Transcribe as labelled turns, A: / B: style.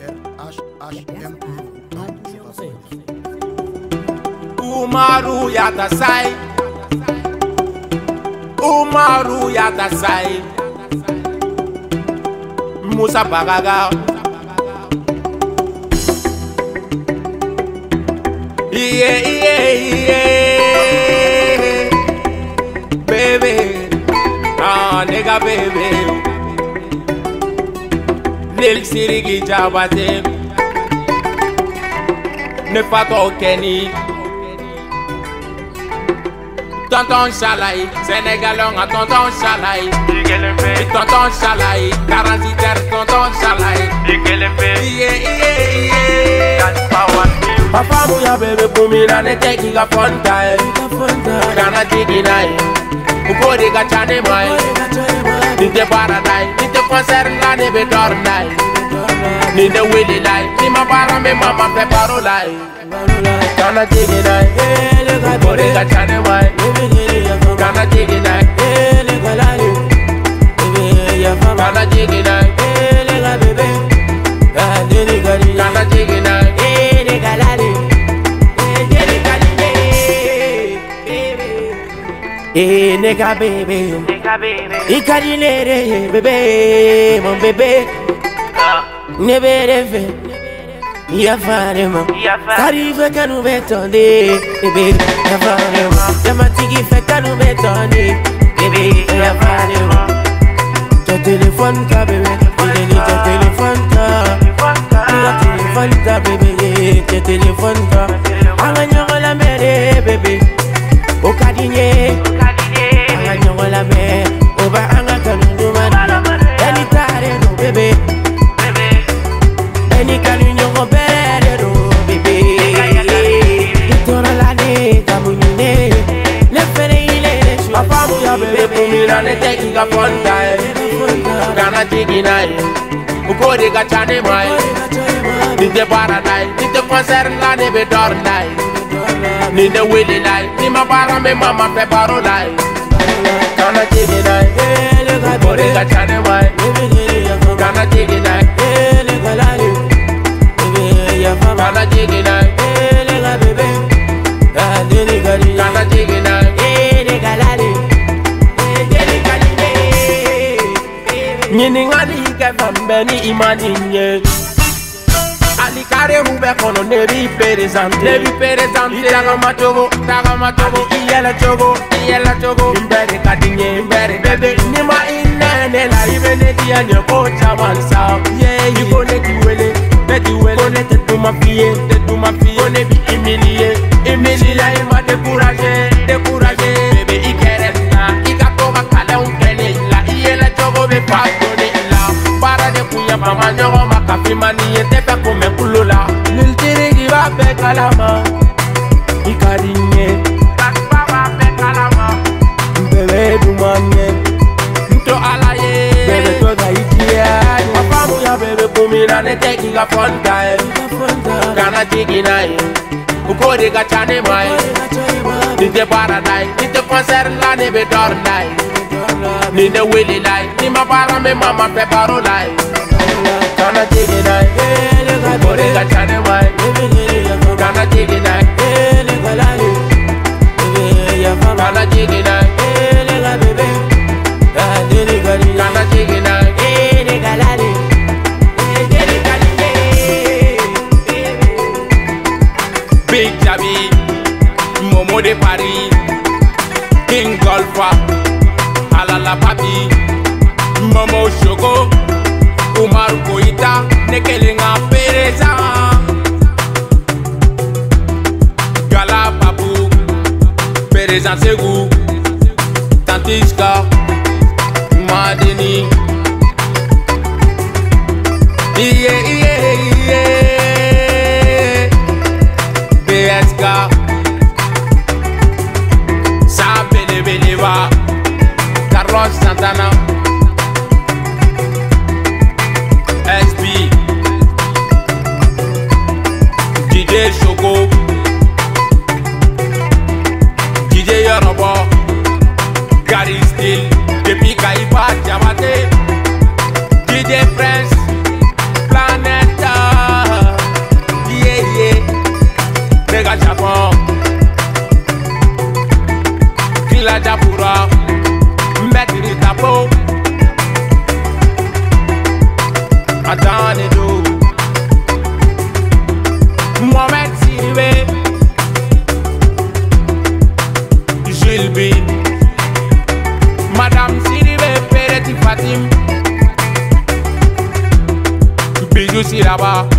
A: É, acho, acho sai, é no campo. O marulhada sai. Sai. Musa bagaga. iê iê iê, Baby. Ah, nega baby. Lil Sirigi Jabate Ne fato Kenny Tonton Chalaï, Sénégalon à Tonton Chalaï Tonton Chalaï, 48 heures Tonton Chalaï Yeah, yeah, yeah Papa Mouya bébé pour me na ne teki ga fonta eh Kana tiki na eh Uko de ga chane mai Nite paradise, concert la ne be dor nai Nite willy lai, ni ma para me mama preparo lai Kana eh Uko de ga chane mai Kana tiki na
B: Nigga baby, ikadilere bébé, mon bébé, ne bérefé, ya farema, kari fe kanu betone, bébé, ya farema, yamatigi fe kanu betone, bébé, ya farema, ton téléphone ka est ton téléphone ka, ton téléphone ka. Bébé, ton téléphone ka,
A: ga fonta eh Kana tiki na eh Uko de ga chane mai. Nite paradise, nite concert la ne be dor nai. Nite willy lai, ni ma para me mama preparo lai Kana tiki na eh Uko de ga chane mai Kana tiki ɲininkali kɛ fɛn bɛɛ ni i ma nin ye alikare mu bɛ kɔnɔ ne b'i perezante ne b'i perezante i tagama cogo tagama cogo i yɛlɛ cogo i yɛlɛ cogo n bɛɛ de ka di n ye n bɛɛ de bebe ni ma i nɛɛ ne la i bɛ ne diya ɲɛ ko caman sa marinye mbele edumanye nto alaye bebe
B: toda
A: ikiyani mafamu ya bebe kumira netekinga fontae. Kana chikinaye ukodika chane mae. Ninde paradai ninde konser la nebe dornai ninde wili lai nima parame mama peparo lai kana chikinai ukodika chane mae. kana chikinai de Paris, King Golfa, Alala Papi, Momo Shoko, Umar Koita, Nekelinga Pereza, Gala Papu, Pereza Segu, Tantiska, Madeni, Yeah, yeah, yeah. BSK George Santana. SB. DJ Shoko. DJ Yorobo. Gary Steel, Depuis Kaifa Diamate. DJ Prince. Planeta. Yeah, yeah. Mega Japan. ane do. Mouamed Siribe Jules B. Madame Siribe Pereti Fatim. Bijou Siraba